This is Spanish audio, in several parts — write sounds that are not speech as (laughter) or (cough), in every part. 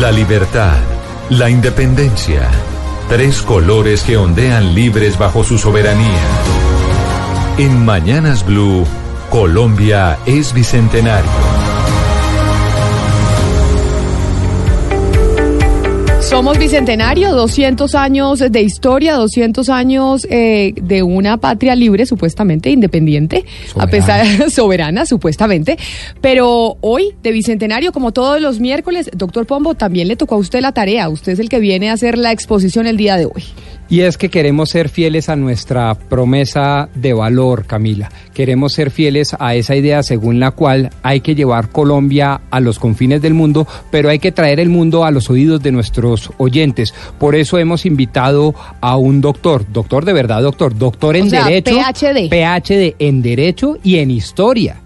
La libertad, la independencia, tres colores que ondean libres bajo su soberanía. En Mañanas Blue, Colombia es bicentenario. Somos Bicentenario, 200 años de historia, 200 años eh, de una patria libre, supuestamente independiente, a pesar (laughs) soberana, supuestamente. Pero hoy, de Bicentenario, como todos los miércoles, doctor Pombo, también le tocó a usted la tarea. Usted es el que viene a hacer la exposición el día de hoy. Y es que queremos ser fieles a nuestra promesa de valor, Camila. Queremos ser fieles a esa idea según la cual hay que llevar Colombia a los confines del mundo, pero hay que traer el mundo a los oídos de nuestros oyentes. Por eso hemos invitado a un doctor, doctor de verdad, doctor, doctor en O sea, Derecho. PhD. PhD en Derecho y en Historia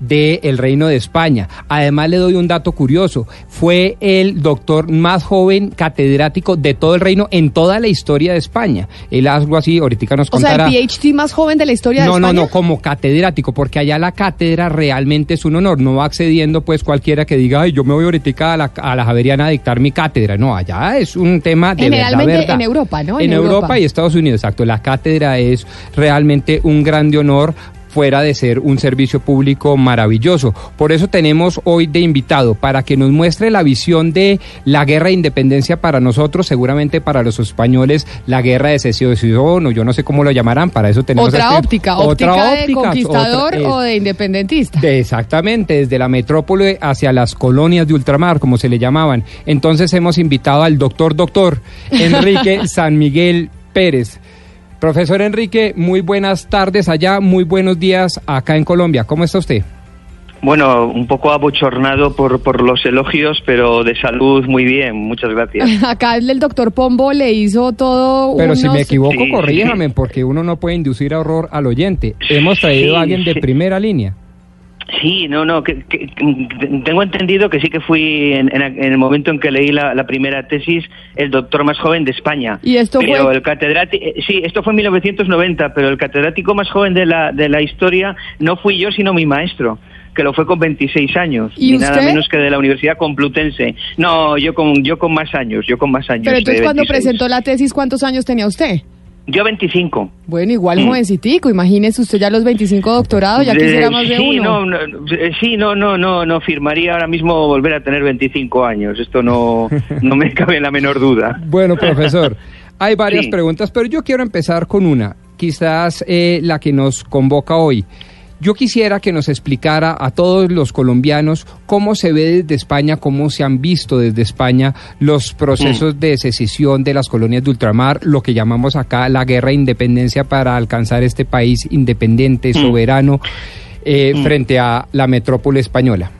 del Reino de España. Además le doy un dato curioso, fue el doctor más joven catedrático de todo el reino en toda la historia de España. Él algo así, ahorita nos O sea, contará. el PhD más joven de la historia de No, no, España. no, como catedrático, porque allá la cátedra realmente es un honor, no va accediendo pues cualquiera que diga, ay, yo me voy ahorita a la, a la Javeriana a dictar mi cátedra, no, allá es un tema de verdad, Generalmente verdad. en Europa, ¿no? En, En Europa. Europa. y Estados Unidos, exacto, la cátedra es realmente un grande honor fuera de ser un servicio público maravilloso. Por eso tenemos hoy de invitado para que nos muestre la visión de la guerra de independencia para nosotros, seguramente para los españoles la guerra de secesión o yo no sé cómo lo llamarán, para eso tenemos Otra este- óptica, otra óptica de óptica, conquistador otra- o de independentista. de- exactamente, desde la metrópole hacia las colonias de ultramar, como se le llamaban. Entonces hemos invitado al doctor doctor Enrique (laughs) San Miguel Pérez. Profesor Enrique, muy buenas tardes allá, muy buenos días acá en Colombia. ¿Cómo está usted? Bueno, un poco abochornado por, por los elogios, pero de salud muy bien, muchas gracias. (laughs) Acá el doctor Pombo le hizo todo Pero si unos- me equivoco, Sí, corríjame, sí. porque uno no puede inducir a horror al oyente. Hemos traído Sí, a alguien de sí. primera línea. Sí, no, no, que, que- tengo entendido que sí que fui en, en- en el momento en que leí la, la primera tesis el doctor más joven de España. ¿Y esto pero fue? el catedrático, sí, esto fue en 1990, pero el catedrático más joven de la, de la historia no fui yo, sino mi maestro que lo fue con 26 años, ¿Y ni nada usted? menos que de la Universidad Complutense. No, yo con yo con más años, yo con más años. Pero entonces cuando 26. presentó la tesis, ¿cuántos años tenía usted? Yo 25. Bueno, igual Mm. jovencitico, imagínese usted ya los 25 doctorados, ya quisiera más de sí, uno. No, no, eh, sí, no, no, no, no firmaría ahora mismo volver a tener 25 años. Esto no, no me (laughs) cabe la menor duda. Bueno, profesor, hay varias Sí. preguntas, pero yo quiero empezar con una, quizás eh, la que nos convoca hoy. Yo quisiera que nos explicara a todos los colombianos cómo se ve desde España, cómo se han visto desde España los procesos de secesión de las colonias de ultramar, lo que llamamos acá la guerra de independencia para alcanzar este país independiente, soberano, eh, frente a la metrópole española.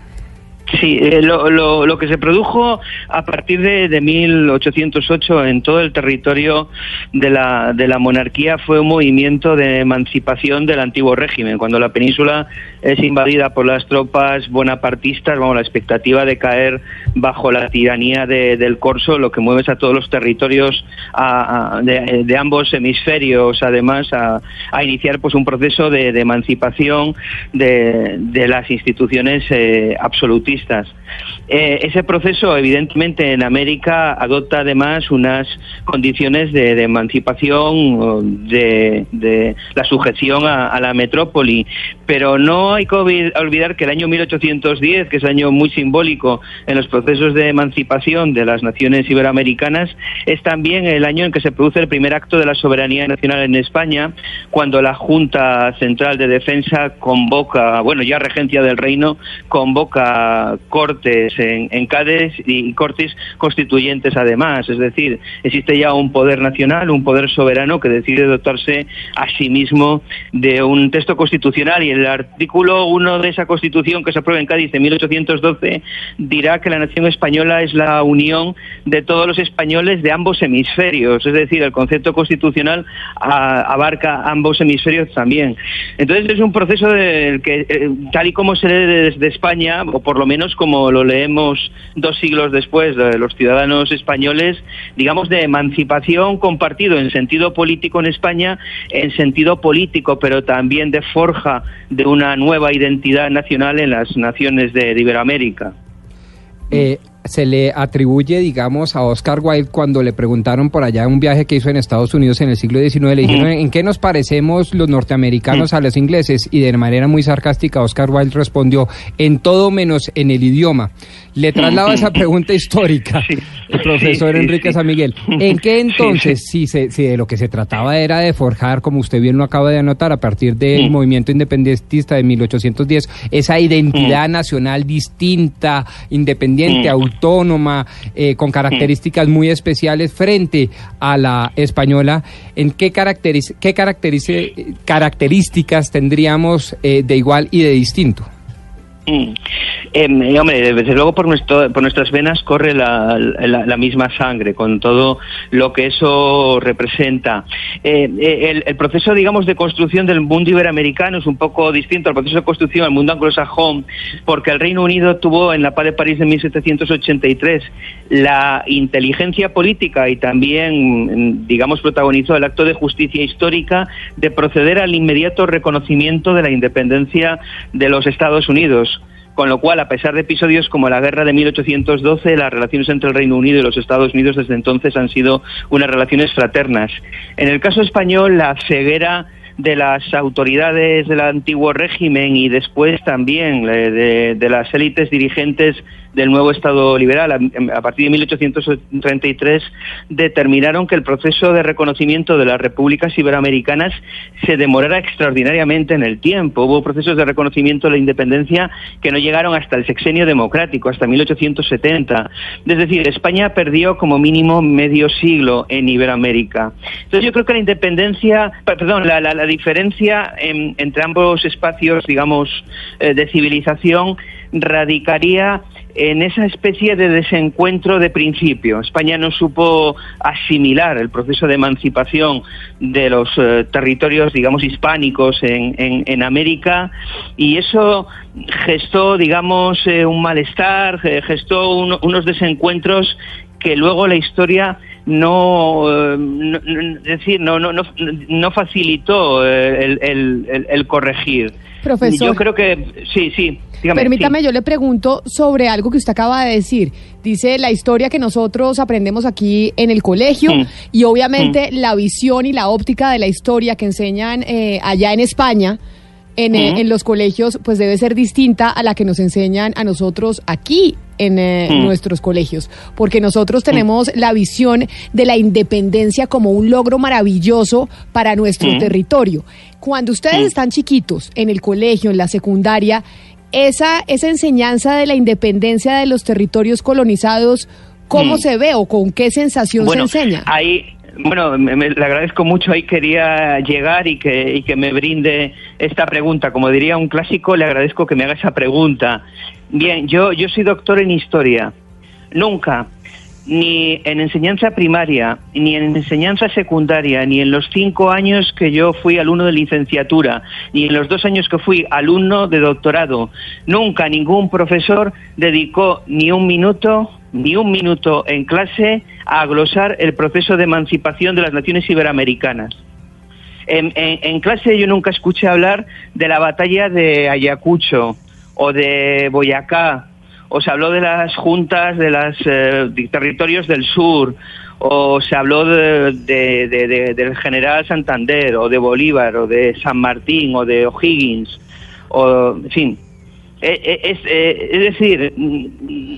Sí, eh, lo, lo, que se produjo a partir de, de 1808 en todo el territorio de la, de la monarquía fue un movimiento de emancipación del antiguo régimen. Cuando la península es invadida por las tropas bonapartistas, vamos, la expectativa de caer bajo la tiranía de- del corso, lo que mueve es a todos los territorios a- de, ambos hemisferios, además, a, a iniciar pues un proceso de, emancipación de, de las instituciones eh, absolutistas. Eh, ese proceso, evidentemente, en América adopta además unas condiciones de, emancipación, de, de la sujeción a la metrópoli, pero no hay que olvi- olvidar que el año 1810, que es año muy simbólico en los procesos de emancipación de las naciones iberoamericanas, es también el año en que se produce el primer acto de la soberanía nacional en España, cuando la Junta Central de Defensa convoca, bueno, ya regencia del reino, convoca cortes en, en Cádiz y cortes constituyentes además. Es decir, existe ya un poder nacional, un poder soberano que decide dotarse a sí mismo de un texto constitucional y el artículo 1 de esa Constitución que se aprueba en Cádiz de 1812 dirá que la nación española es la unión de todos los españoles de ambos hemisferios, es decir, el concepto constitucional abarca ambos hemisferios también. Entonces es un proceso del que, eh, tal y como se lee desde España, o por lo menos como lo leemos dos siglos después de los ciudadanos españoles, digamos de emancipación compartido en sentido político en España, en sentido político, pero también de forja de una nueva identidad nacional en las naciones de, Iberoamérica. Eh, se le atribuye, digamos, a Oscar Wilde cuando le preguntaron por allá un viaje que hizo en Estados Unidos en el siglo XIX, le dijeron, ¿en qué nos parecemos los norteamericanos a los ingleses? Y de manera muy sarcástica, Oscar Wilde respondió, en todo menos en el idioma. Le traslado esa (laughs) pregunta histórica, el profesor Enrique San Miguel. ¿En qué entonces, si, se, si de lo que se trataba era de forjar, como usted bien lo acaba de anotar, a partir del movimiento independentista de 1810, esa identidad nacional distinta, independiente, autónoma, eh, con características muy especiales frente a la española, ¿en qué, qué características tendríamos eh, de igual y de distinto? Mm. Eh, hombre, desde luego por, nuestro, por nuestras venas corre la, misma sangre, con todo lo que eso representa. Eh, eh, el, proceso, digamos, de construcción del mundo iberoamericano es un poco distinto al proceso de construcción del mundo anglosajón, porque el Reino Unido tuvo en la paz de París de 1783 la inteligencia política y también, digamos, protagonizó el acto de justicia histórica de proceder al inmediato reconocimiento de la independencia de los Estados Unidos con lo cual, a pesar de episodios como la guerra de 1812, las relaciones entre el Reino Unido y los Estados Unidos desde entonces han sido unas relaciones fraternas. En el caso español, la ceguera de las autoridades del antiguo régimen y después también eh, de, las élites dirigentes del nuevo Estado liberal a, partir de 1833 determinaron que el proceso de reconocimiento de las repúblicas iberoamericanas se demorara extraordinariamente en el tiempo. Hubo procesos de reconocimiento de la independencia que no llegaron hasta el sexenio democrático, hasta 1870. Es decir, España perdió como mínimo medio siglo en Iberoamérica. Entonces yo creo que la independencia, perdón, la, la, diferencia entre ambos espacios, digamos, eh, de civilización radicaría en esa especie de desencuentro de principio. España no supo asimilar el proceso de emancipación de los eh, territorios, digamos, hispánicos en, en, América y eso gestó, digamos, eh, un malestar, gestó unos desencuentros que luego la historia no, eh, decir, no, no, no, facilitó el, el, el corregir. Profesor. Yo creo que sí, sí. Permítame, yo le pregunto sobre algo que usted acaba de decir. Dice la historia que nosotros aprendemos aquí en el colegio mm. y obviamente mm. la visión y la óptica de la historia que enseñan eh, allá en España. En, eh, mm. en, los colegios, pues debe ser distinta a la que nos enseñan a nosotros aquí en eh, nuestros colegios, porque nosotros tenemos la visión de la independencia como un logro maravilloso para nuestro territorio. Cuando ustedes están chiquitos en el colegio, en la secundaria, esa, esa enseñanza de la independencia de los territorios colonizados, ¿cómo mm. se ve o con qué sensación se enseña? Ahí, bueno, le agradezco mucho. Ahí quería llegar y que, y que me brinde esta pregunta. Como diría un clásico, le agradezco que me haga esa pregunta. Bien, yo, yo soy doctor en historia. Nunca ni en enseñanza primaria, ni en enseñanza secundaria, ni en los cinco años que yo fui alumno de licenciatura, ni en los dos años que fui alumno de doctorado, nunca ningún profesor dedicó ni un minuto, ni un minuto en clase a glosar el proceso de emancipación de las naciones iberoamericanas. En, en clase yo nunca escuché hablar de la batalla de Ayacucho o de Boyacá o se habló de las juntas de los eh, territorios del sur, o se habló de, del general Santander, o de Bolívar, o de San Martín, o de O'Higgins, o, en fin. E, e, es, eh, es, decir, mm,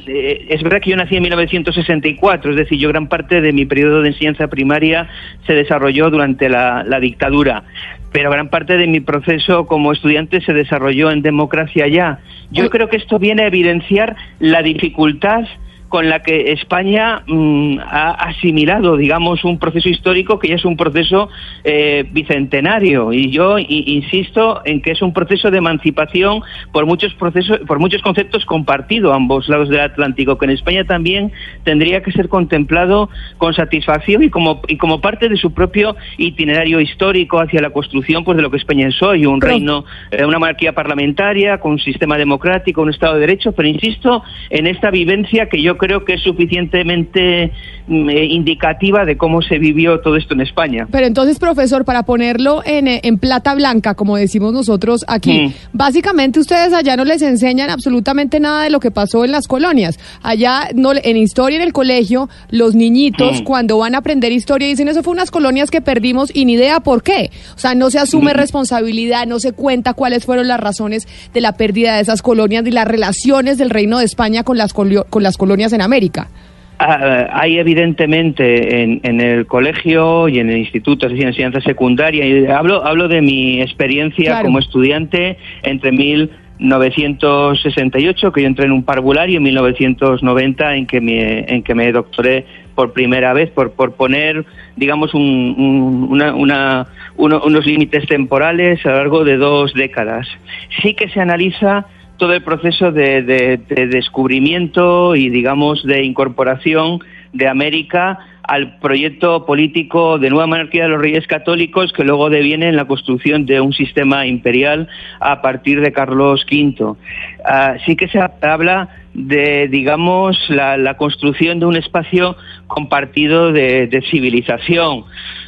eh, es verdad que yo nací en 1964, es decir, yo gran parte de mi periodo de enseñanza primaria se desarrolló durante la, la dictadura pero gran parte de mi proceso como estudiante se desarrolló en democracia ya. Yo creo que esto viene a evidenciar la dificultad con la que España mm, ha asimilado, digamos, un proceso histórico que ya es un proceso eh, bicentenario. Y yo insisto en que es un proceso de emancipación por muchos procesos, por muchos conceptos compartidos a ambos lados del Atlántico, que en España también tendría que ser contemplado con satisfacción y como y como parte de su propio itinerario histórico hacia la construcción, pues de lo que España es hoy, un reino, eh, una monarquía parlamentaria con un sistema democrático, un Estado de Derecho. Pero insisto en esta vivencia que yo creo que es suficientemente mm, eh, indicativa de cómo se vivió todo esto en España. Pero entonces, profesor, para ponerlo en, eh, en plata blanca, como decimos nosotros aquí, mm. básicamente ustedes allá no les enseñan absolutamente nada de lo que pasó en las colonias. Allá, no, en historia en el colegio, los niñitos, mm. cuando van a aprender historia, dicen eso fue unas colonias que perdimos y ni idea por qué. O sea, no se asume responsabilidad, no se cuenta cuáles fueron las razones de la pérdida de esas colonias y las relaciones del Reino de España con las, con las colonias en América. Ah, hay evidentemente en, el colegio y en el instituto de enseñanza secundaria, y hablo, hablo de mi experiencia como estudiante entre 1968, que yo entré en un parvulario, y 1990, en que me, en que me doctoré por primera vez, por, por poner, digamos, una, unos límites temporales a lo largo de dos décadas. Sí que se analiza todo el proceso de, descubrimiento y, digamos, de incorporación de América al proyecto político de nueva monarquía de los reyes católicos que luego deviene en la construcción de un sistema imperial a partir de Carlos V. Ah, sí que se habla de, digamos, la, construcción de un espacio compartido de, civilización.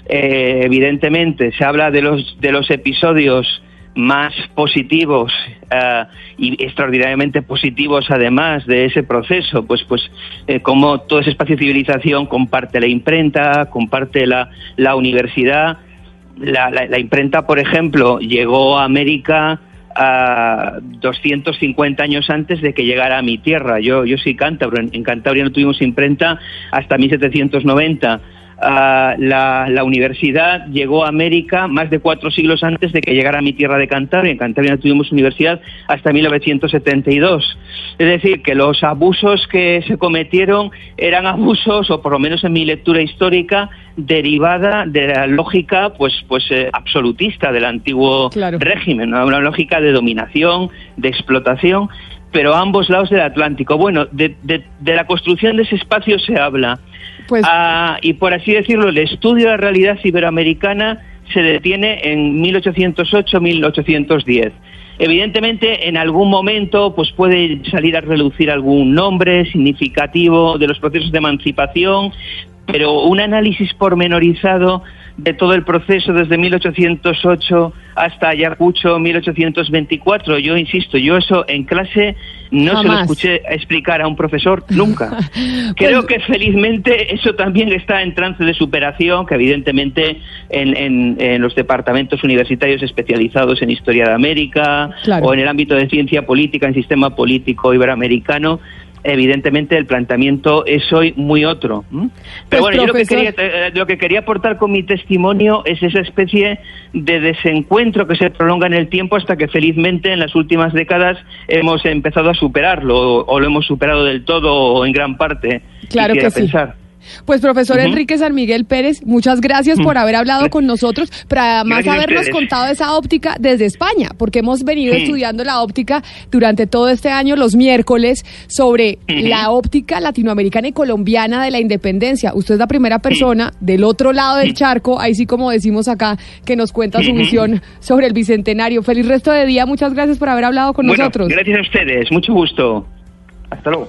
Eh, evidentemente, se habla de los, de los episodios más positivos eh, y extraordinariamente positivos además de ese proceso, pues pues eh, como todo ese espacio de civilización comparte la imprenta, comparte la, la universidad, la, imprenta, por ejemplo, llegó a América a 250 años antes de que llegara a mi tierra. Yo, yo soy cántabro, en, en Cantabria no tuvimos imprenta hasta 1790 la, la, universidad llegó a América más de cuatro siglos antes de que llegara a mi tierra de Cantabria. En Cantabria no tuvimos universidad hasta 1972. Es decir, que los abusos que se cometieron eran abusos, o por lo menos en mi lectura histórica, derivada de la lógica pues, pues eh, absolutista del antiguo régimen, una lógica de dominación, de explotación pero a ambos lados del Atlántico. Bueno, de, de, de la construcción de ese espacio se habla pues... Ah, y por así decirlo, el estudio de la realidad iberoamericana se detiene en 1808-1810. Evidentemente, en algún momento, pues puede salir a relucir algún nombre significativo de los procesos de emancipación, pero un análisis pormenorizado de todo el proceso desde 1808 hasta Ayacucho 1824. Yo insisto, yo eso en clase no se lo escuché explicar a un profesor nunca. (laughs) Creo pues que felizmente eso también está en trance de superación, que evidentemente en, en, los departamentos universitarios especializados en historia de América o en el ámbito de ciencia política, en sistema político iberoamericano, evidentemente el planteamiento es hoy muy otro. Pero pues, bueno, yo lo que, quería, eh, lo que quería aportar con mi testimonio es esa especie de desencuentro que se prolonga en el tiempo hasta que felizmente en las últimas décadas hemos empezado a superarlo o, lo hemos superado del todo o en gran parte. Claro que sí. Pues profesor Enrique San Miguel Pérez, muchas gracias por haber hablado con nosotros, pero además habernos contado esa óptica desde España, porque hemos venido estudiando la óptica durante todo este año, los miércoles, sobre la óptica latinoamericana y colombiana de la independencia. Usted es la primera persona del otro lado del charco, ahí sí como decimos acá, que nos cuenta su visión sobre el Bicentenario. Feliz resto de día, muchas gracias por haber hablado con nosotros. Gracias a ustedes, mucho gusto. Hasta luego.